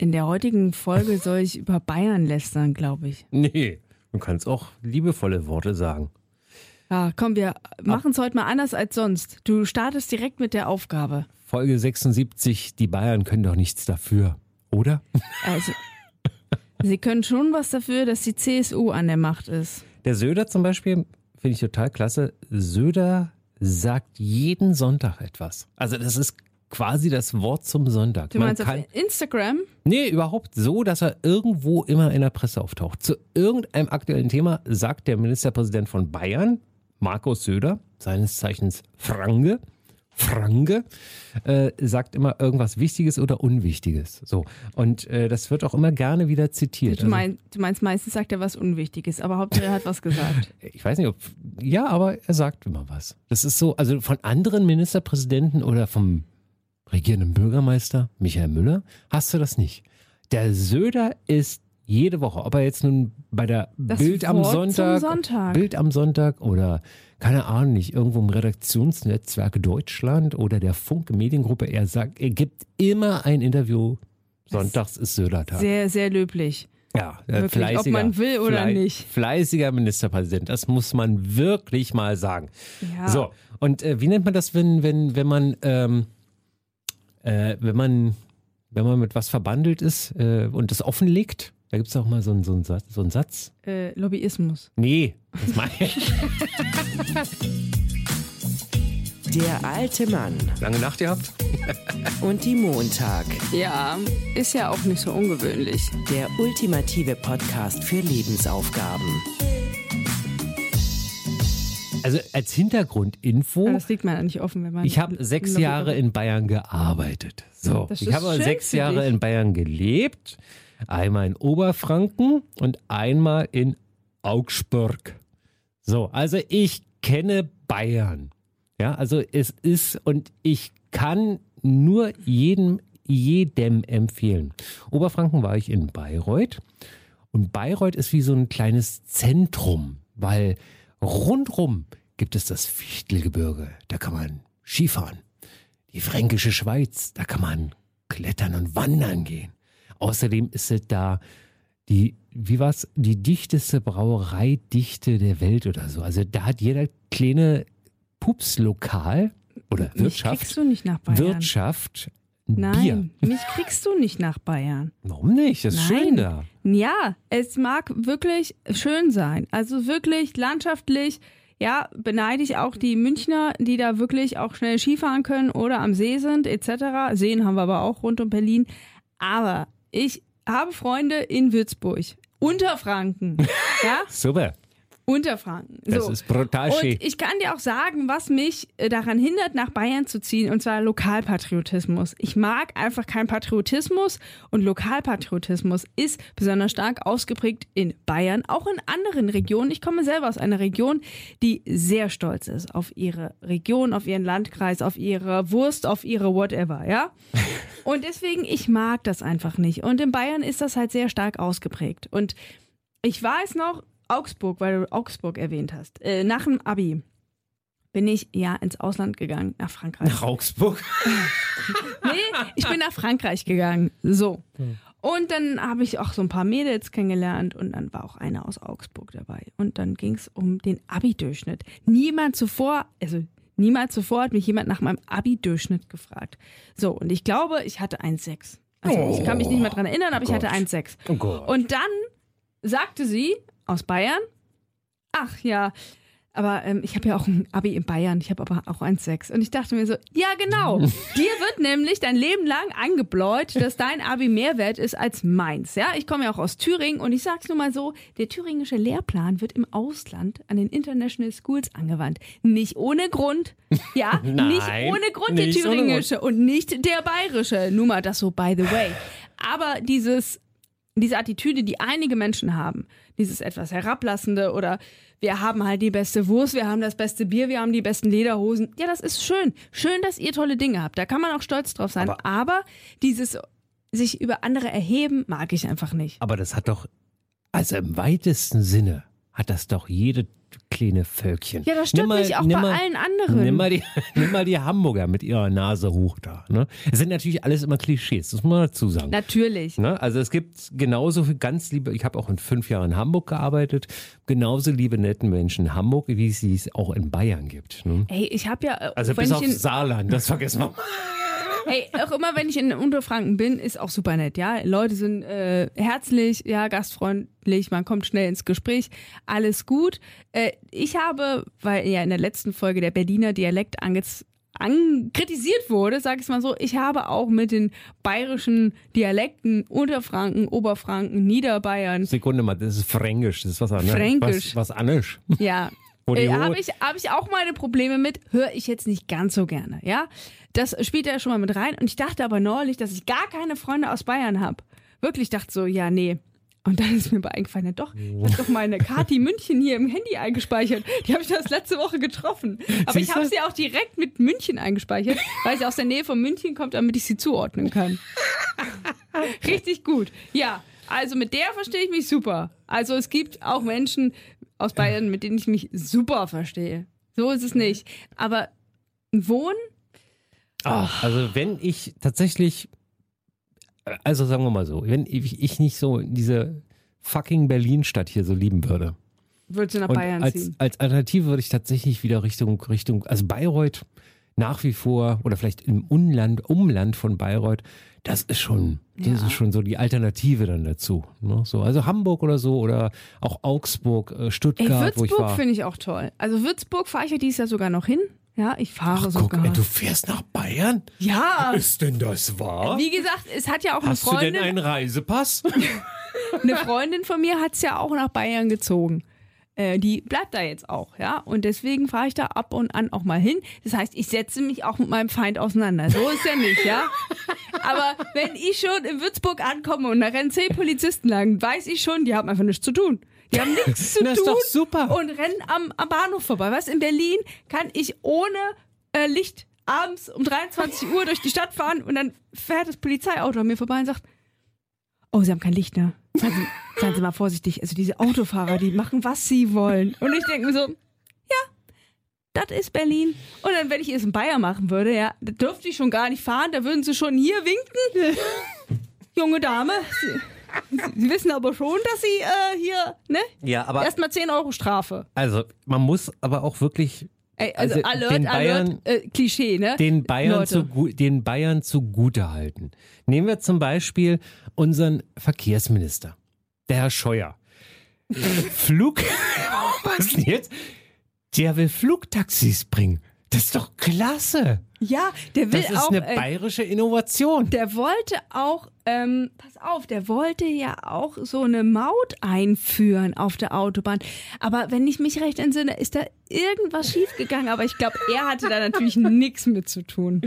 In der heutigen Folge soll ich über Bayern lästern, glaube ich. Nee, du kannst auch liebevolle Worte sagen. Ja, komm, wir machen es heute mal anders als sonst. Du startest direkt mit der Aufgabe. Folge 76, die Bayern können doch nichts dafür, oder? Also, sie können schon was dafür, dass die CSU an der Macht ist. Der Söder zum Beispiel, finde ich total klasse. Söder sagt jeden Sonntag etwas. Also das ist quasi das Wort zum Sonntag. Du meinst auf Instagram? Nee, überhaupt so, dass er irgendwo immer in der Presse auftaucht. Zu irgendeinem aktuellen Thema sagt der Ministerpräsident von Bayern, Markus Söder, seines Zeichens Franke, Franke, äh, sagt immer irgendwas Wichtiges oder Unwichtiges. So. Und äh, das wird auch immer gerne wieder zitiert. Du, mein, du meinst, meistens sagt er was Unwichtiges, aber Hauptsache er hat was gesagt. ich weiß nicht, ob. Ja, aber er sagt immer was. Das ist so, also von anderen Ministerpräsidenten oder vom regierenden Bürgermeister Michael Müller hast du das nicht. Der Söder ist jede Woche, ob er jetzt nun bei der Das Bild am Wort zum Sonntag, Sonntag. Bild am Sonntag oder keine Ahnung nicht, irgendwo im Redaktionsnetzwerk Deutschland oder der Funke Mediengruppe, er sagt, er gibt immer ein Interview. Sonntags ist Söder-Tag. Sehr, sehr löblich. Ja, äh, Wirklich, fleißiger, ob man will oder flei- nicht. Fleißiger Ministerpräsident, das muss man wirklich mal sagen. Ja. So, und äh, wie nennt man das, wenn, wenn, wenn man, ähm, äh, wenn man, wenn man mit was verbandelt ist äh, und das offenlegt? Da gibt es auch mal so einen, so, einen Satz, so einen Satz. Äh, Lobbyismus. Nee, das meine ich. Der alte Mann Lange Nacht gehabt? und die Montag. Ja, ist ja auch nicht so ungewöhnlich. Der ultimative Podcast für Lebensaufgaben. Also als Hintergrundinfo. Das liegt man ja nicht offen, wenn man. Ich habe sechs Jahre in Bayern gearbeitet. So, ich habe sechs Jahre in Bayern gelebt. Einmal in Oberfranken und einmal in Augsburg. So, also ich kenne Bayern. Ja, also es ist und ich kann nur jedem, jedem empfehlen. Oberfranken war ich in Bayreuth und Bayreuth ist wie so ein kleines Zentrum, weil rundrum gibt es das Fichtelgebirge. Da kann man Skifahren. Die fränkische Schweiz, da kann man klettern und wandern gehen. Außerdem ist es da die, wie war's, die dichteste Brauereidichte der Welt oder so. Also da hat jeder kleine Pupslokal oder Wirtschaft, du nicht nach. Wirtschaft, ein Bier. Nein, mich kriegst du nicht nach Bayern. Warum nicht? Das ist schön Nein. da. Ja, es mag wirklich schön sein. Also wirklich landschaftlich. Ja, beneide ich auch die Münchner, die da wirklich auch schnell Skifahren können oder am See sind, etc. Seen haben wir aber auch rund um Berlin. Aber ich habe Freunde in Würzburg. Unterfranken. ja, Super. Unterfranken. Das So. ist brutal schön. Und ich kann dir auch sagen, was mich äh, daran hindert, nach Bayern zu ziehen, und zwar Lokalpatriotismus. Ich mag einfach keinen Patriotismus und Lokalpatriotismus ist besonders stark ausgeprägt in Bayern, auch in anderen Regionen. Ich komme selber aus einer Region, die sehr stolz ist auf ihre Region, auf ihren Landkreis, auf ihre Wurst, auf ihre whatever, ja? Und deswegen, ich mag das einfach nicht. Und in Bayern ist das halt sehr stark ausgeprägt. Und ich weiß noch, Augsburg, weil du Augsburg erwähnt hast. Äh, nach dem Abi bin ich ja ins Ausland gegangen, nach Frankreich. Nach Augsburg. Nee, ich bin nach Frankreich gegangen. So. Und dann habe ich auch so ein paar Mädels kennengelernt und dann war auch eine aus Augsburg dabei. Und dann ging es um den Abi-Durchschnitt. Niemand zuvor, also niemals zuvor hat mich jemand nach meinem Abi-Durchschnitt gefragt. So, und ich glaube, ich hatte 1,6. Also ich kann mich nicht mehr dran erinnern, aber ich hatte 1,6. Oh Gott. Und dann sagte sie aus Bayern, ach ja, aber ähm, ich habe ja auch ein Abi in Bayern, ich habe aber auch 1,6. Und ich dachte mir so, ja genau, dir wird nämlich dein Leben lang angebläut, dass dein Abi mehr wert ist als meins. Ja, ich komme ja auch aus Thüringen und ich sag's nur mal so, der thüringische Lehrplan wird im Ausland an den International Schools angewandt. Nicht ohne Grund. Ja, Nein, nicht ohne Grund der nicht Grund. thüringische und nicht der bayerische. Nur mal das so by the way. Aber dieses diese Attitüde, die einige Menschen haben, dieses etwas herablassende oder wir haben halt die beste Wurst, wir haben das beste Bier, wir haben die besten Lederhosen. Ja, das ist schön. Schön, dass ihr tolle Dinge habt. Da kann man auch stolz drauf sein. Aber- Aber, dieses sich über andere erheben, mag ich einfach nicht. Aber das hat doch, also im weitesten Sinne, hat das doch jede kleine Völkchen. Ja, das Nimm mal- mich auch bei mal- allen anderen. Nimm mal, die, nimm mal die Hamburger mit ihrer Nase hoch da. Ne? Es sind natürlich alles immer Klischees, das muss man dazu sagen. Natürlich. Ne? Also es gibt genauso viel ganz liebe, ich habe auch in fünf Jahren in Hamburg gearbeitet, genauso liebe netten Menschen in Hamburg, wie es sie es auch in Bayern gibt. Ne? Ey, ich habe ja, äh, Also bis auf Saarland, das vergessen wir. Hey, auch immer wenn ich in Unterfranken bin, ist auch super nett, ja. Leute sind äh, herzlich, ja, gastfreundlich, man kommt schnell ins Gespräch, alles gut. Äh, ich habe, weil ja in der letzten Folge der Berliner Dialekt angez an kritisiert wurde, sag ich mal so, ich habe auch mit den bayerischen Dialekten Unterfranken, Oberfranken, Niederbayern, Sekunde mal, das ist Fränkisch, das ist was anderes. Fränkisch. Was, was anderes. Ja. Äh, habe ich, hab ich auch meine Probleme mit, höre ich jetzt nicht ganz so gerne, ja. Das spielt ja schon mal mit rein. Und ich dachte aber neulich, dass ich gar keine Freunde aus Bayern habe. Wirklich dachte so, ja, nee. Und dann ist mir aber eingefallen, ja doch, ich habe doch meine Kati München hier im Handy eingespeichert. Die habe ich das letzte Woche getroffen. Aber ich Siehst habe du? sie auch direkt mit München eingespeichert, weil sie aus der Nähe von München kommt, damit ich sie zuordnen kann. Richtig gut. Ja, also mit der verstehe ich mich super. Also es gibt auch Menschen aus Bayern, mit denen ich mich super verstehe. So ist es nicht. Aber Wohnen? Ah, also wenn ich tatsächlich, also sagen wir mal so, wenn ich, ich nicht so diese fucking Berlin-Stadt hier so lieben würde. Würdest du nach Bayern als, ziehen? als Alternative würde ich tatsächlich wieder Richtung, Richtung, also Bayreuth nach wie vor oder vielleicht im Umland, Umland von Bayreuth, das ist schon, das Ja. ist schon so die Alternative dann dazu. Ne? So, also Hamburg oder so oder auch Augsburg, äh, Ey, Stuttgart, ich Würzburg finde ich auch toll. Also Würzburg fahre ich ja dieses Jahr sogar noch hin. Ja, ich fahre Ach, sogar. guck, ey, du fährst nach Bayern? ja, Ist denn das wahr? wie gesagt, es hat ja auch eine Hast du denn Freundin, einen Reisepass? eine Freundin von mir hat es ja auch nach Bayern gezogen. Äh, die bleibt da jetzt auch, ja. Und deswegen fahre ich da ab und an auch mal hin. Das heißt, ich setze mich auch mit meinem Feind auseinander. So ist ja nicht, ja. Aber wenn ich schon in Würzburg ankomme und da rennen zehn Polizisten lang, weiß ich schon, die haben einfach nichts zu tun. Die haben nichts zu tun ist doch super. und rennen am, am Bahnhof vorbei. Was in Berlin kann ich ohne äh, Licht abends um 23 Uhr durch die Stadt fahren und dann fährt das Polizeiauto an mir vorbei und sagt, oh, Sie haben kein Licht, ne? Seien Sie, seien Sie mal vorsichtig. Also diese Autofahrer, die machen, was sie wollen. Und ich denke mir so, ja, das ist Berlin. Und dann, wenn ich es in Bayern machen würde, ja, da dürfte ich schon gar nicht fahren. Da würden sie schon hier winken. Junge Dame, Sie, sie wissen aber schon, dass Sie äh, hier, ne? Ja, aber Erstmal 10 Euro Strafe. also man muss aber auch wirklich Ey, also, Also, Alert, den Bayern- Alert, äh, Klischee, ne? den Bayern, Leute. zu, den Bayern zugute halten. Nehmen wir zum Beispiel unseren Verkehrsminister, der Herr Scheuer. Flug, was denn jetzt? Der will Flugtaxis bringen. Das ist doch klasse. Ja, der will Das ist auch. eine äh, bayerische Innovation. der wollte auch, ähm, pass auf, der wollte ja auch so eine Maut einführen auf der Autobahn. Aber wenn ich mich recht entsinne, ist da irgendwas schiefgegangen. Aber ich glaube, er hatte da natürlich nichts mit zu tun.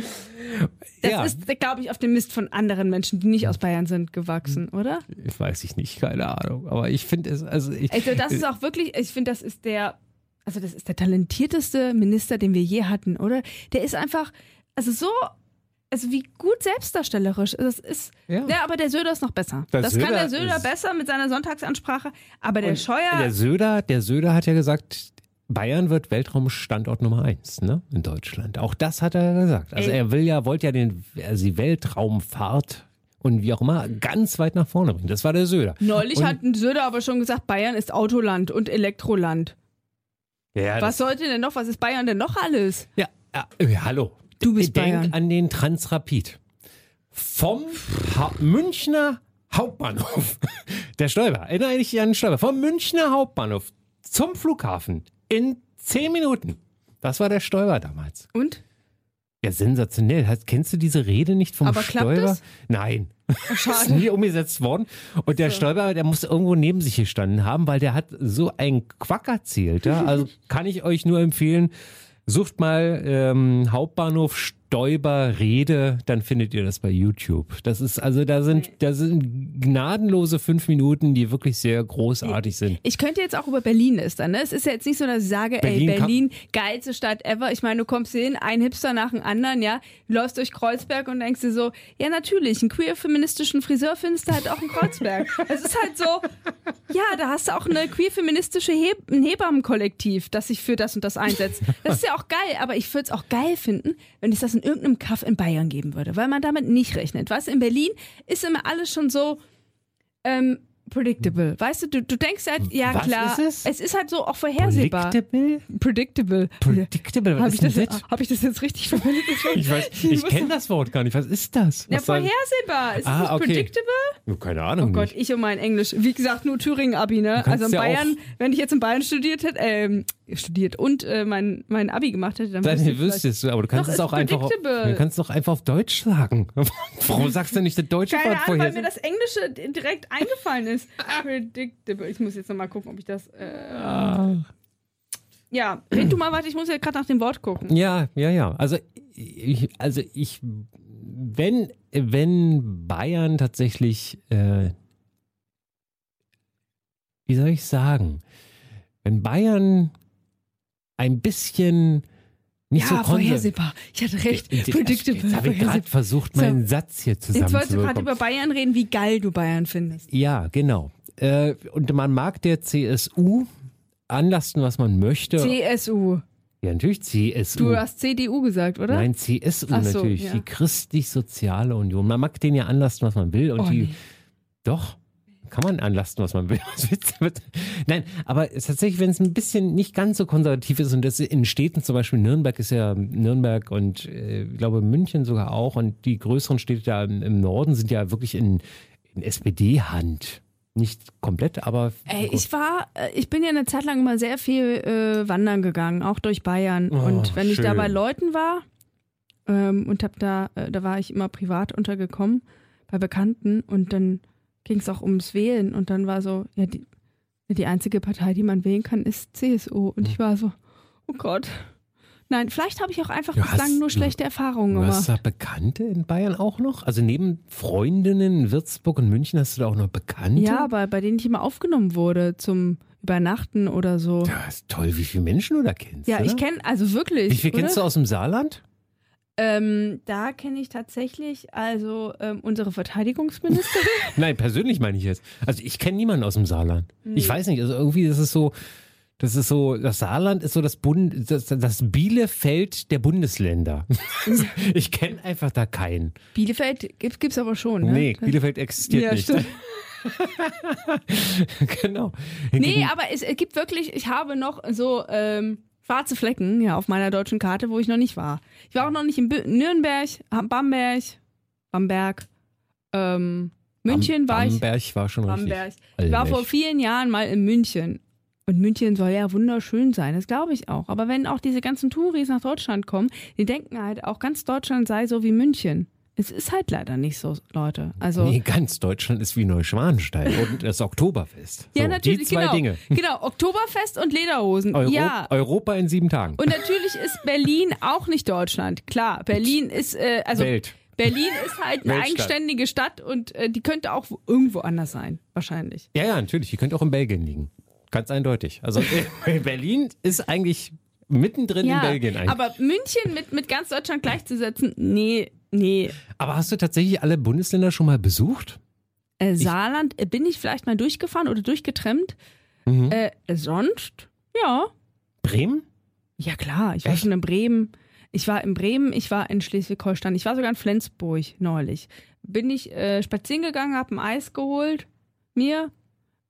Das Ja. ist, glaube ich, auf dem Mist von anderen Menschen, die nicht aus Bayern sind, gewachsen, oder? Ich weiß ich nicht, keine Ahnung. Aber ich finde es, also ich, Also das ist auch wirklich, ich finde, das ist der, also das ist der talentierteste Minister, den wir je hatten, oder? Der ist einfach, also so, also wie gut selbstdarstellerisch. Das ist, Ja. ja, aber der Söder ist noch besser. Der das kann der Söder besser mit seiner Sonntagsansprache, aber der Scheuer, Der Söder, der Söder hat ja gesagt, Bayern wird Weltraumstandort Nummer eins, ne, in Deutschland. Auch das hat er gesagt. Also Ey. er will ja, wollte ja den, also die Weltraumfahrt und wie auch immer ganz weit nach vorne bringen. Das war der Söder. neulich und, hat ein Söder aber schon gesagt, Bayern ist Autoland und Elektroland. ja, Was sollte denn noch, was ist Bayern denn noch alles? ja, ja, äh, hallo. Du bist Denk Bayern. an den Transrapid. Vom ha Münchner Hauptbahnhof. Der Stolper, erinnere dich an den Stolper. Vom Münchner Hauptbahnhof zum Flughafen in zehn Minuten. Das war der Stolper damals. Und? Ja, sensationell. Kennst du diese Rede nicht vom Aber klappt Stoiber? das? Nein. Oh, Ist schade. nie umgesetzt worden. Und der Stoiber, der muss irgendwo neben sich gestanden haben, weil der hat so einen Quack erzählt. Ja? Also kann ich euch nur empfehlen, sucht mal ähm, Hauptbahnhof Stoiber rede, dann findet ihr das bei YouTube. Das ist also da sind da sind gnadenlose fünf Minuten, die wirklich sehr großartig sind. Ich könnte jetzt auch über Berlin lästern. Ne? Es ist ja jetzt nicht so, dass ich sage, Berlin ey, Berlin, geilste Stadt ever. Ich meine, du kommst hier hin, ein Hipster nach dem anderen, ja, du läufst durch Kreuzberg und denkst dir so, ja natürlich, einen queer-feministischen Friseur findest du halt auch in Kreuzberg. es ist halt so, ja, da hast du auch eine queer-feministische Heb ein Hebammenkollektiv, das sich für das und das einsetzt. Das ist ja auch geil, aber ich würde es auch geil finden, wenn es das in irgendeinem Kaff in Bayern geben würde, weil man damit nicht rechnet. Du, in Berlin ist immer alles schon so, ähm, predictable. Weißt du, du, du denkst halt, ja Was klar, ist es? ist halt so auch vorhersehbar. Predictable? Predictable. Predictable, was Habe ist ich, das, hab ich das jetzt richtig verwendet? Ich weiß, ich kenne das Wort gar nicht. Was ist das? Ja, Was soll- vorhersehbar. Ist Ah, das okay. predictable? Keine Ahnung. Oh Gott, nicht. ich und mein Englisch. Wie gesagt, nur Thüringen-Abi, ne? Also in ja Bayern, wenn ich jetzt in Bayern studiert hätte, ähm, studiert und äh, mein, mein Abi gemacht hätte, dann Dann wüsste ich vielleicht- wüsstest du, aber du kannst Doch, es ist auch einfach, du kannst es auch einfach auf Deutsch sagen. Warum sagst du nicht das deutsche Keine Wort Ahnung, weil vorher? mir das Englische direkt eingefallen ist. Predictable. Ich muss jetzt nochmal gucken, ob ich das. Äh, Ah. ja, red du mal, warte, ich muss ja gerade nach dem Wort gucken. Ja, ja, ja. Also ich, also ich, wenn, wenn Bayern tatsächlich, äh, wie soll ich sagen, wenn Bayern ein bisschen nicht so ja, konser- vorhersehbar. Ich hatte recht. Predictable. Jetzt habe ich gerade versucht, So. meinen Satz hier Jetzt wolltest du gerade über Bayern reden, wie geil du Bayern findest. Ja, genau. Äh, und man mag der CSU anlasten, was man möchte. CSU. ja, natürlich CSU. Du hast CDU gesagt, oder? Nein, CSU so, natürlich, ja. die Christlich-Soziale Union. Man mag den ja anlasten, was man will. Und Oh, die, nee. doch, kann man anlasten, was man will. Nein, aber tatsächlich, wenn es ein bisschen nicht ganz so konservativ ist und das in Städten, zum Beispiel Nürnberg ist ja Nürnberg und äh, ich glaube München sogar auch und die größeren Städte da im, im Norden sind ja wirklich in, in SPD-Hand. Nicht komplett, aber Ey, ich war, äh, ich bin ja eine Zeit lang immer sehr viel äh, wandern gegangen, auch durch Bayern. Oh, und wenn ich da schön. bei Leuten war ähm, und hab da, äh, da war ich immer privat untergekommen bei Bekannten und dann ging es auch ums Wählen und dann war so, ja, die, die einzige Partei, die man wählen kann, ist CSU. Und ich war so, oh Gott. Nein, vielleicht habe ich auch einfach Du bislang hast- nur schlechte Erfahrungen Du hast gemacht. da Bekannte in Bayern auch noch? Also neben Freundinnen in Würzburg und München hast du da auch noch Bekannte? Ja, aber bei denen ich immer aufgenommen wurde zum Übernachten oder so. Ja, ist toll, wie viele Menschen du da kennst. Ja, oder? ich kenne, also wirklich. Wie viel kennst du aus dem Saarland? Ähm, da kenne ich tatsächlich also ähm, unsere Verteidigungsministerin. Nein, persönlich meine ich jetzt. Also ich kenne niemanden aus dem Saarland. Ich weiß nicht, also irgendwie ist es so, das ist so, das Saarland ist so das Bund, das, das Bielefeld der Bundesländer. ich kenne einfach da keinen. Bielefeld gibt es aber schon, ne? Nee, Bielefeld existiert Ja, nicht. stimmt. genau. Nee, Hingegen- aber es, es gibt wirklich, ich habe noch so ähm, schwarze Flecken ja, auf meiner deutschen Karte, wo ich noch nicht war. Ich war auch noch nicht in Bü- Nürnberg, Bamberg, Bamberg, ähm, München war ich. Bamberg war schon Bamberg. richtig. Ich war vor vielen Jahren mal in München. Und München soll ja wunderschön sein, das glaube ich auch. Aber wenn auch diese ganzen Touris nach Deutschland kommen, die denken halt auch, ganz Deutschland sei so wie München. Es ist halt leider nicht so, Leute. Also Nee, ganz Deutschland ist wie Neuschwanstein und das Oktoberfest. ja, so, natürlich, Die zwei genau. Dinge. Genau, Oktoberfest und Lederhosen. Euro ja. Europa in sieben Tagen. Und natürlich ist Berlin auch nicht Deutschland. Klar, Berlin ist äh, also Welt. Berlin ist halt eine eigenständige Stadt und äh, die könnte auch irgendwo anders sein, wahrscheinlich. Ja, ja, natürlich. Die könnte auch in Belgien liegen. Ganz eindeutig. Also Berlin ist eigentlich mittendrin in Belgien eigentlich. aber München mit, mit ganz Deutschland gleichzusetzen, nee, nee. Aber hast du tatsächlich alle Bundesländer schon mal besucht? Äh, Saarland äh, bin ich vielleicht mal durchgefahren oder durchgetrennt. Mhm. Äh, sonst, ja. Bremen? Ja klar, ich war Echt? schon in Bremen. Ich war in Bremen, ich war in Schleswig-Holstein, ich war sogar in Flensburg neulich. Bin ich äh, spazieren gegangen, hab ein Eis geholt, mir.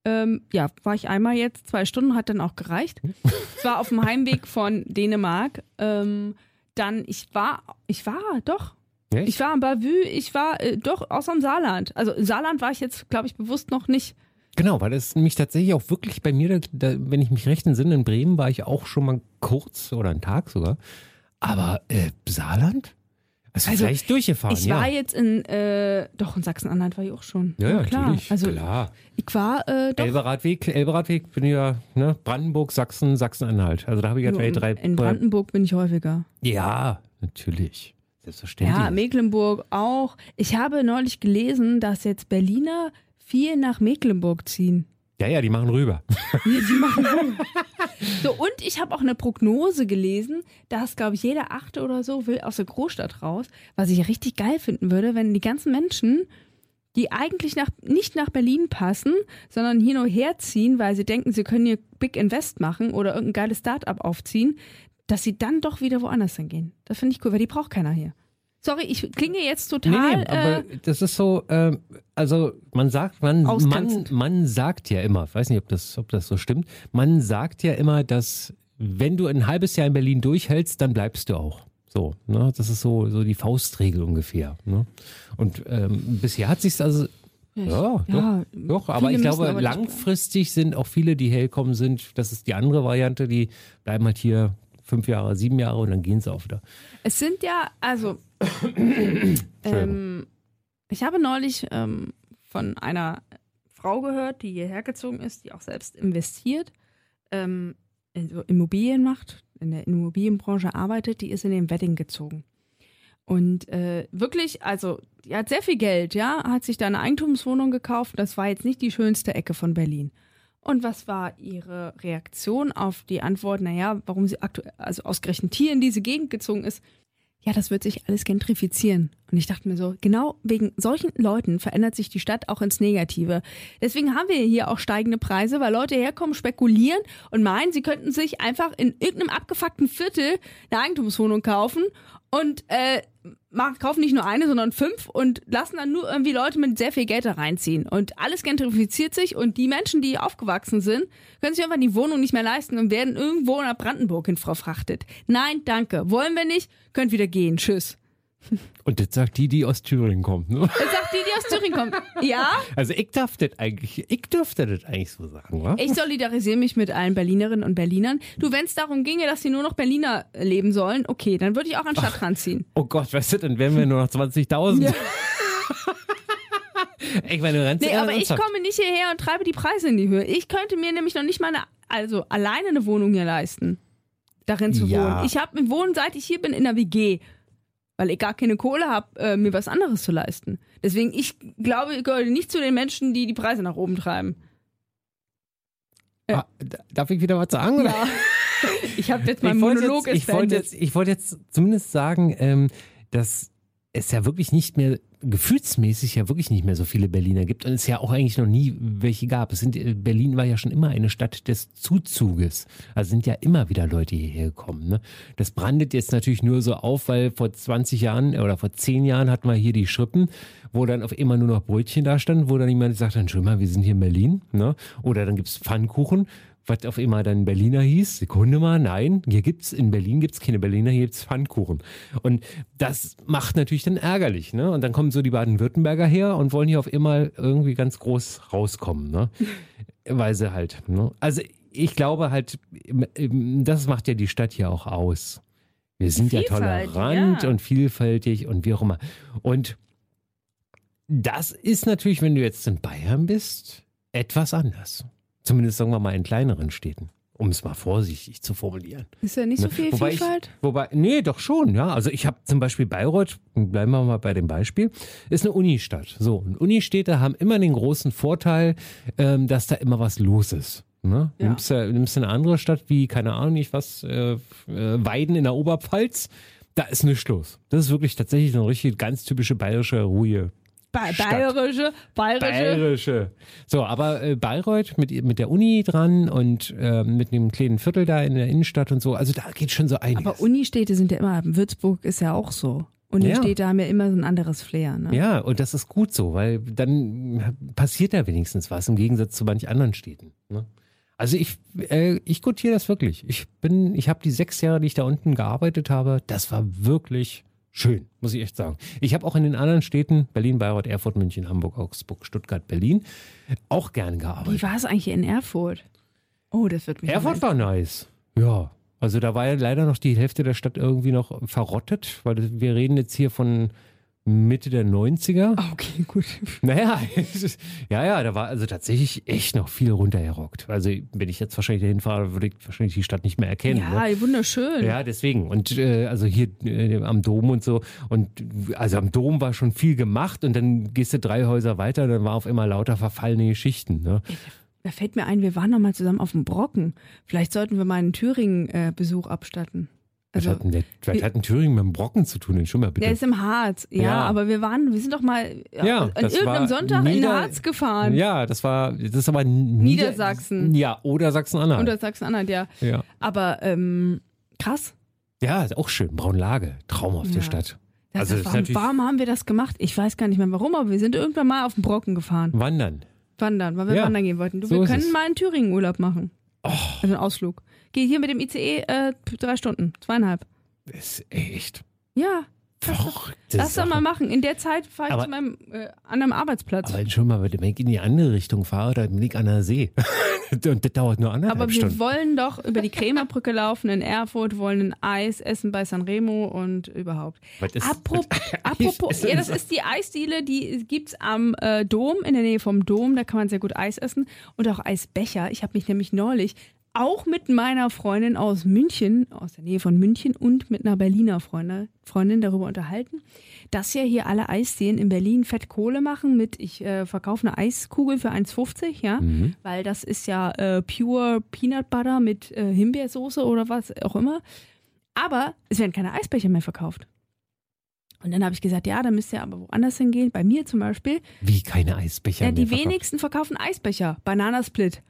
Ähm, ja, war ich einmal jetzt, zwei Stunden, hat dann auch gereicht. Es war auf dem Heimweg von Dänemark. Ähm, dann, ich war, ich war, doch. Echt? Ich war in Bavü, ich war äh, doch außer im Saarland. Also im Saarland war ich jetzt, glaube ich, bewusst noch nicht. Genau, weil das nämlich tatsächlich auch wirklich bei mir, da, wenn ich mich recht entsinne, in Bremen war ich auch schon mal kurz oder einen Tag sogar. Aber äh, Saarland? Also, Also, vielleicht durchgefahren, Ich ja. war jetzt in, äh, doch in Sachsen-Anhalt war ich auch schon. ja, ja, klar. natürlich. Also klar. ich war äh, doch Elberadweg, Elberadweg bin ich ja, ne? Brandenburg, Sachsen, Sachsen-Anhalt. Also da habe ich ja drei, drei. in Brandenburg bin ich häufiger. Ja, natürlich. Selbstverständlich. Ja, Mecklenburg auch. Ich habe neulich gelesen, dass jetzt Berliner viel nach Mecklenburg ziehen. ja, ja, die machen rüber. So, und ich habe auch eine Prognose gelesen, dass, glaube ich, jeder Achte oder so will aus der Großstadt raus. Was ich richtig geil finden würde, wenn die ganzen Menschen, die eigentlich nach, nicht nach Berlin passen, sondern hier nur herziehen, weil sie denken, sie können hier Big Invest machen oder irgendein geiles Start-up aufziehen, dass sie dann doch wieder woanders hingehen. Das finde ich cool, weil die braucht keiner hier. Sorry, ich klinge jetzt Nee, total. nee, aber äh, das ist so, ähm, also man sagt, man, man, man sagt ja immer, ich weiß nicht, ob das, ob das so stimmt, man sagt ja immer, dass wenn du ein halbes Jahr in Berlin durchhältst, dann bleibst du auch. So, ne? Das ist so, so die Faustregel ungefähr. Ne? Und ähm, bisher hat sich also ja, ja, doch, doch, aber ich glaube, aber langfristig sind auch viele, die hergekommen sind, das ist die andere Variante, die bleiben halt hier fünf Jahre, sieben Jahre und dann gehen sie auch wieder. Es sind ja, also, ähm, ich habe neulich ähm, von einer Frau gehört, die hierher gezogen ist, die auch selbst investiert, ähm, also Immobilien macht, in der Immobilienbranche arbeitet, die ist in den Wedding gezogen. Und äh, wirklich, also, die hat sehr viel Geld, ja, hat sich da eine Eigentumswohnung gekauft. Das war jetzt nicht die schönste Ecke von Berlin. Und was war ihre Reaktion auf die Antwort, naja, warum sie aktuell, also ausgerechnet hier in diese Gegend gezogen ist? Ja, das wird sich alles gentrifizieren. Und ich dachte mir so, genau wegen solchen Leuten verändert sich die Stadt auch ins Negative. Deswegen haben wir hier auch steigende Preise, weil Leute herkommen, spekulieren und meinen, sie könnten sich einfach in irgendeinem abgefuckten Viertel eine Eigentumswohnung kaufen und äh, machen, kaufen nicht nur eine, sondern fünf und lassen dann nur irgendwie Leute mit sehr viel Geld da reinziehen. Und alles gentrifiziert sich und die Menschen, die aufgewachsen sind, können sich einfach die Wohnung nicht mehr leisten und werden irgendwo nach Brandenburg hin verfrachtet. Nein, danke. Wollen wir nicht, könnt wieder gehen. Tschüss. Und das sagt die, die aus Thüringen kommt. Ne? Das sagt die, die aus Thüringen kommt. Ja, Also ich darf das eigentlich, ich dürfte das eigentlich so sagen, wa? ich solidarisiere mich mit allen Berlinerinnen und Berlinern. Du, wenn es darum ginge, dass sie nur noch Berliner leben sollen, okay, dann würde ich auch an Stadtrand ziehen. Oh Gott, weißt du, dann wären wir nur noch 20.000. Ja. Ich meine, du rennst Nee, aber ich ernsthaft. komme nicht hierher und treibe die Preise in die Höhe. Ich könnte mir nämlich noch nicht mal eine, also alleine eine Wohnung hier leisten, darin zu Ja. wohnen. Ich habe wohnen, seit ich hier bin, in der WG, weil ich gar keine Kohle habe, äh, mir was anderes zu leisten. Deswegen, ich glaube, ich gehöre nicht zu den Menschen, die die Preise nach oben treiben. Ah, d- darf ich wieder was sagen? Ja. ich habe jetzt meinen Monolog jetzt, ich wollte jetzt, ich wollte jetzt zumindest sagen, ähm, dass es ja wirklich nicht mehr, gefühlsmäßig ja wirklich nicht mehr so viele Berliner gibt und es ja auch eigentlich noch nie welche gab. Es sind, äh, Berlin war ja schon immer eine Stadt des Zuzuges. Also sind ja immer wieder Leute hierher gekommen. Ne? Das brandet jetzt natürlich nur so auf, weil vor 20 Jahren oder vor 10 Jahren hatten wir hier die Schrippen, wo dann auf immer nur noch Brötchen da standen, wo dann jemand sagt, dann schau mal, wir sind hier in Berlin. Ne? Oder dann gibt's Pfannkuchen was auf immer dann Berliner hieß. Sekunde mal, nein, hier gibt's in Berlin gibt's keine Berliner, hier gibt's Pfannkuchen. Und das macht natürlich dann ärgerlich, ne? Und dann kommen so die Baden-Württemberger her und wollen hier auf immer irgendwie ganz groß rauskommen, ne? Weil sie halt, ne? Also ich glaube halt, das macht ja die Stadt hier auch aus. Wir sind ja Vielfalt, tolerant ja. und vielfältig und wie auch immer. Und das ist natürlich, wenn du jetzt in Bayern bist, etwas anders. Zumindest sagen wir mal in kleineren Städten, um es mal vorsichtig zu formulieren. Ist ja nicht so Ne? viel wobei Vielfalt? Ich, wobei, nee, doch schon, ja. Also ich habe zum Beispiel Bayreuth, bleiben wir mal bei dem Beispiel, ist eine Unistadt. So, und Unistädte haben immer den großen Vorteil, ähm, dass da immer was los ist. Ne? Ja. Nimmst, du, nimmst du eine andere Stadt wie, keine Ahnung nicht was, äh, äh, Weiden in der Oberpfalz, da ist nichts los. Das ist wirklich tatsächlich eine richtig ganz typische bayerische Ruhe. Ba Stadt. bayerische, bayerische. Bayerische. So, aber äh, Bayreuth mit, mit der Uni dran und äh, mit einem kleinen Viertel da in der Innenstadt und so, also da geht schon so einiges. Aber Unistädte sind ja immer, Würzburg ist ja auch so. Unistädte haben ja immer so ein anderes Flair. Ne? Ja, und das ist gut so, weil dann passiert da wenigstens was im Gegensatz zu manch anderen Städten. Ne? Also ich, äh, ich gutiere das wirklich. Ich bin, ich habe die sechs Jahre, die ich da unten gearbeitet habe, das war wirklich schön, muss ich echt sagen. Ich habe auch in den anderen Städten, Berlin, Bayreuth, Erfurt, München, Hamburg, Augsburg, Stuttgart, Berlin, auch gern Wie gearbeitet. war es eigentlich in Erfurt? Oh, das wird mich Erfurt war nice. Ja. Also da war ja leider noch die Hälfte der Stadt irgendwie noch verrottet, weil wir reden jetzt hier von Mitte der 90er. Ah, Okay, gut. Naja, ja, ja, da war also tatsächlich echt noch viel runtergerockt. Also wenn ich jetzt wahrscheinlich dahin fahre, würde ich wahrscheinlich die Stadt nicht mehr erkennen. Ja, ne? wunderschön. Ja, deswegen. Und äh, also hier äh, am Dom und so. Und also am Dom war schon viel gemacht und dann gehst du drei Häuser weiter, dann war auf immer lauter verfallene Geschichten. Ne? Da fällt mir ein, wir waren noch mal zusammen auf dem Brocken. Vielleicht sollten wir mal einen Thüringen-Besuch abstatten. Was, Also, hat denn der, was hat denn Thüringen mit dem Brocken zu tun? Schon mal bitte. der ist im Harz. Ja, Ja. aber wir waren, wir sind doch mal ja, Ja, an irgendeinem Sonntag in Nieder- Harz gefahren. ja, das war, das ist aber Nieder Niedersachsen. Ja, oder Sachsen-Anhalt. Oder Sachsen-Anhalt, ja. ja. Aber ähm, krass. ja, ist auch schön. Braunlage, traumhafte Ja. Stadt. Das Also, warum, warum haben wir das gemacht? Ich weiß gar nicht mehr warum, aber wir sind irgendwann mal auf den Brocken gefahren. Wandern. Wandern, weil wir Ja, wandern gehen wollten. Du, so wir können es. Oh. mal einen Thüringen-Urlaub machen. Also einen Ausflug. Geh hier mit dem ICE äh, drei Stunden, zweieinhalb. Das ist echt Ja, verrückte lass doch mal machen. In der Zeit fahre ich Aber- zu meinem äh, anderen Arbeitsplatz. Aber schon mal, wenn ich in die andere Richtung fahre, dann bin ich an der See. Und das dauert nur anderthalb Aber wir Stunden. wollen doch über die Krämerbrücke laufen in Erfurt, wollen ein Eis essen bei Sanremo und überhaupt. Was ist- Apropos, was- apropos ja, das das? ist die Eisdiele, die gibt's am äh, Dom, in der Nähe vom Dom. Da kann man sehr gut Eis essen und auch Eisbecher. Ich habe mich nämlich neulich auch mit meiner Freundin aus München, aus der Nähe von München und mit einer Berliner Freundin, Freundin darüber unterhalten, dass ja hier alle Eisdielen in Berlin Fettkohle machen mit, ich äh, verkaufe eine Eiskugel für 1,50, ja, Mhm. weil das ist ja äh, pure Peanut Butter mit äh, Himbeersoße oder was auch immer. Aber es werden keine Eisbecher mehr verkauft. Und dann habe ich gesagt, ja, dann müsst ihr aber woanders hingehen. Bei mir zum Beispiel. Wie keine Eisbecher Ja, die verkauft. wenigsten verkaufen Eisbecher. Bananasplit,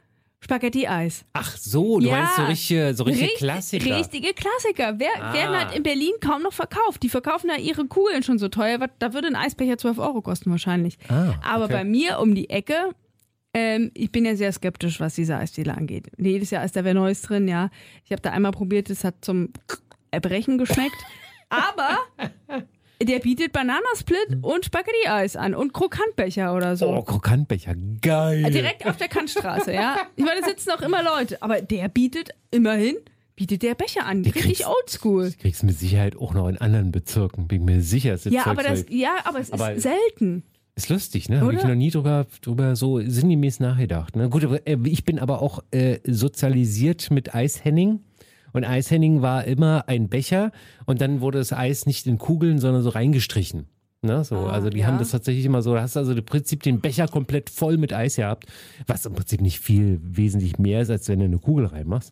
Spaghetti-Eis. Ach so, du Ja. meinst so richtige, so richtige Richt- Klassiker. Richtige Klassiker. Wer, Ah. Werden halt in Berlin kaum noch verkauft. Die verkaufen ja ihre Kugeln schon so teuer. Da würde ein Eisbecher 12 Euro kosten wahrscheinlich. Ah, Aber okay. bei mir um die Ecke, ähm, ich bin ja sehr skeptisch, was diese Eisdiele angeht. Jedes Jahr ist da wer Neues drin, ja. Ich habe da einmal probiert, es hat zum Erbrechen geschmeckt. Aber der bietet Bananasplit und Spaghetti-Eis an und Krokantbecher oder so. Oh, Krokantbecher, geil. Direkt auf der Kantstraße, ja. Ich meine, da sitzen auch immer Leute, aber der bietet immerhin, bietet der Becher an. Die Richtig oldschool. Du kriegst mit Sicherheit auch noch in anderen Bezirken, bin mir sicher. Das Ja, Zeug aber das, ja, aber es Aber- ist selten. Ist lustig, ne? Habe ich noch nie drüber, drüber so sinngemäß nachgedacht. Ne? Gut, äh, ich bin aber auch äh, sozialisiert mit Eishenning. Und Eishenning war immer ein Becher und dann wurde das Eis nicht in Kugeln, sondern so reingestrichen. Ne? So, Ah, also die ja. haben das tatsächlich immer so, da hast du also im Prinzip den Becher komplett voll mit Eis gehabt, was im Prinzip nicht viel wesentlich mehr ist, als wenn du eine Kugel reinmachst.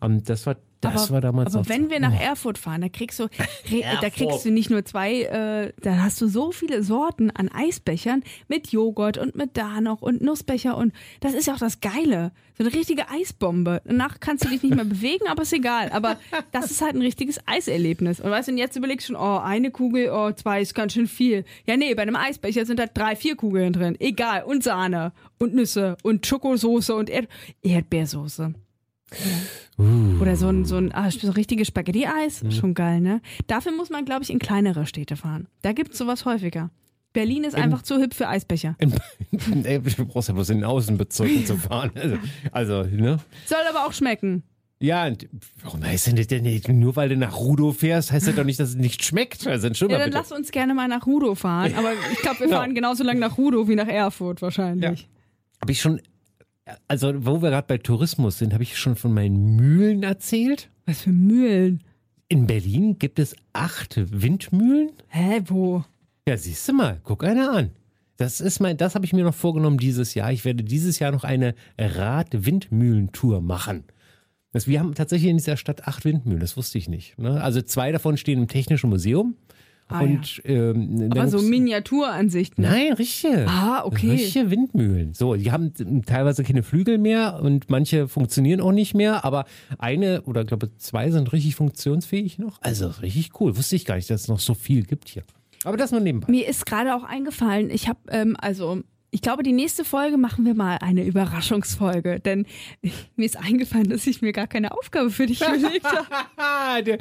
Und das war, das aber, war damals aber wenn wir nach Erfurt fahren, da kriegst du, da kriegst du nicht nur zwei, äh, da hast du so viele Sorten an Eisbechern mit Joghurt und mit da noch und Nussbecher und das ist ja auch das Geile. So eine richtige Eisbombe. Danach kannst du dich nicht mehr bewegen, aber ist egal. Aber das ist halt ein richtiges Eiserlebnis. Und weißt du, und jetzt überlegst du schon, oh, eine Kugel, oh, zwei ist ganz schön viel. Ja, nee, bei einem Eisbecher sind halt drei, vier Kugeln drin. Egal. Und Sahne und Nüsse und Schokosoße und Erd Erdbeersoße. Uh. Oder so ein, so ein, ah, so richtiges Spaghetti-Eis. Schon geil, ne? Dafür muss man, glaube ich, in kleinere Städte fahren. Da gibt es sowas häufiger. Berlin ist einfach zu hip für Eisbecher. Ey, du brauchst ja bloß in den Außenbezirken zu fahren. Also, also, ne? Soll aber auch schmecken. Ja, und warum heißt denn das denn nicht? Nur weil du nach Rudo fährst, heißt das doch nicht, dass es nicht schmeckt. Also, Ja, dann bitte. lass uns gerne mal nach Rudo fahren. Aber ich glaube, wir Ja. fahren genauso lang nach Rudo wie nach Erfurt wahrscheinlich. Habe ich schon, also wo wir gerade bei Tourismus sind, habe ich schon von meinen Mühlen erzählt. Was für Mühlen. In Berlin gibt es acht Windmühlen. Hä, wo? Ja, siehst du mal, guck einer an. Das ist mein, das habe ich mir noch vorgenommen dieses Jahr. Ich werde dieses Jahr noch eine Rad-Windmühlentour machen. Das, wir haben tatsächlich in dieser Stadt acht Windmühlen, das wusste ich nicht. Ne? Also zwei davon stehen im Technischen Museum. Ah, und ähm, dann Aber so Miniaturansichten. Nein, richtige. Ah, okay. Richtige Windmühlen. So, die haben teilweise keine Flügel mehr und manche funktionieren auch nicht mehr, aber eine oder ich glaube zwei sind richtig funktionsfähig noch. Also richtig cool. Wusste ich gar nicht, dass es noch so viel gibt hier. Aber das nur nebenbei. Mir ist gerade auch eingefallen, ich habe, ähm, also, ich glaube, die nächste Folge machen wir mal eine Überraschungsfolge. Denn mir ist eingefallen, dass ich mir gar keine Aufgabe für dich überlegt habe.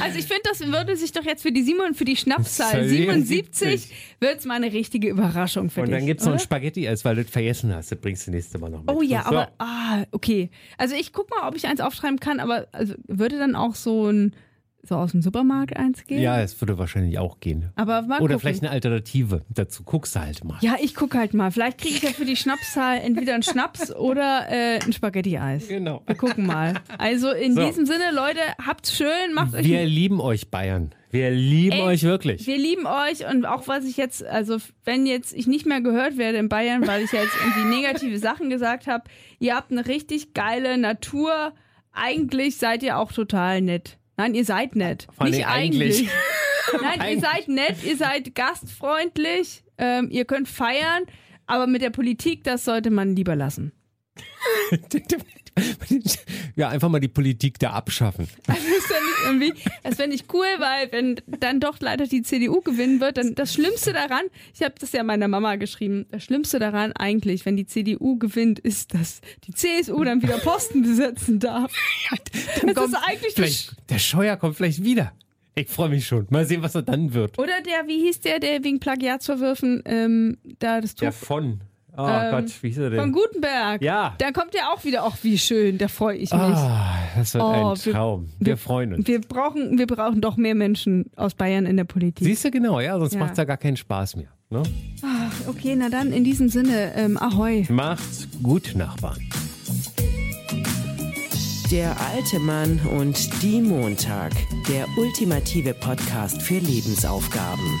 Also ich finde, das würde sich doch jetzt für die Simon, für die Schnapszahl 77 77 wird es mal eine richtige Überraschung für Und dich. dann gibt es noch ein? Spaghetti-Eis, weil du das vergessen hast. Das bringst du nächste Mal noch mit. Oh ja, So. aber ah, okay. Also ich guck mal, ob ich eins aufschreiben kann, aber also würde dann auch so ein so aus dem Supermarkt eins gehen. Ja, es würde wahrscheinlich auch gehen. Aber Oder gucken. vielleicht eine Alternative dazu. Guckst du halt mal. Ja, ich gucke halt mal. Vielleicht kriege ich ja für die Schnapszahl entweder einen Schnaps oder äh, ein Spaghetti-Eis. Genau. Wir gucken mal. Also in So. diesem Sinne, Leute, habt's schön, macht euch Wir lieben euch Bayern. Wir lieben Ey, euch wirklich. Wir lieben euch und auch was ich jetzt, also wenn jetzt ich nicht mehr gehört werde in Bayern, weil ich ja jetzt irgendwie negative Sachen gesagt habe, ihr habt eine richtig geile Natur. Eigentlich seid ihr auch total nett. Nein, ihr seid nett. Vor nicht eigentlich. eigentlich. Nein, ihr Eigentlich. seid nett, ihr seid gastfreundlich, ähm, ihr könnt feiern, aber mit der Politik, das sollte man lieber lassen. ja, einfach mal die Politik da abschaffen. Also das irgendwie, das fände ich cool, weil wenn dann doch leider die CDU gewinnen wird, dann das Schlimmste daran, ich habe das ja meiner Mama geschrieben, das Schlimmste daran eigentlich, wenn die CDU gewinnt, ist, dass die CSU dann wieder Posten besetzen darf. das kommt ist eigentlich das, Vielleicht, der Scheuer kommt vielleicht wieder. Ich freue mich schon. Mal sehen, was er dann wird. oder der, wie hieß der, der wegen Plagiatsverwürfen ähm, da das Tuch Der von. Oh Ähm, Gott, wie hieß er von denn? Gutenberg. Ja. Da kommt der auch wieder, auch wie schön, da freue ich mich. Ah, das wird Oh, ein wir- Traum. Wir, freuen uns. Wir brauchen, wir brauchen doch mehr Menschen aus Bayern in der Politik. Siehst du genau, ja, sonst Ja. macht's ja gar keinen Spaß mehr. Ne? Okay, na dann in diesem Sinne, ähm, ahoi. Macht's gut, Nachbarn. Der alte Mann und die Montag. Der ultimative Podcast für Lebensaufgaben.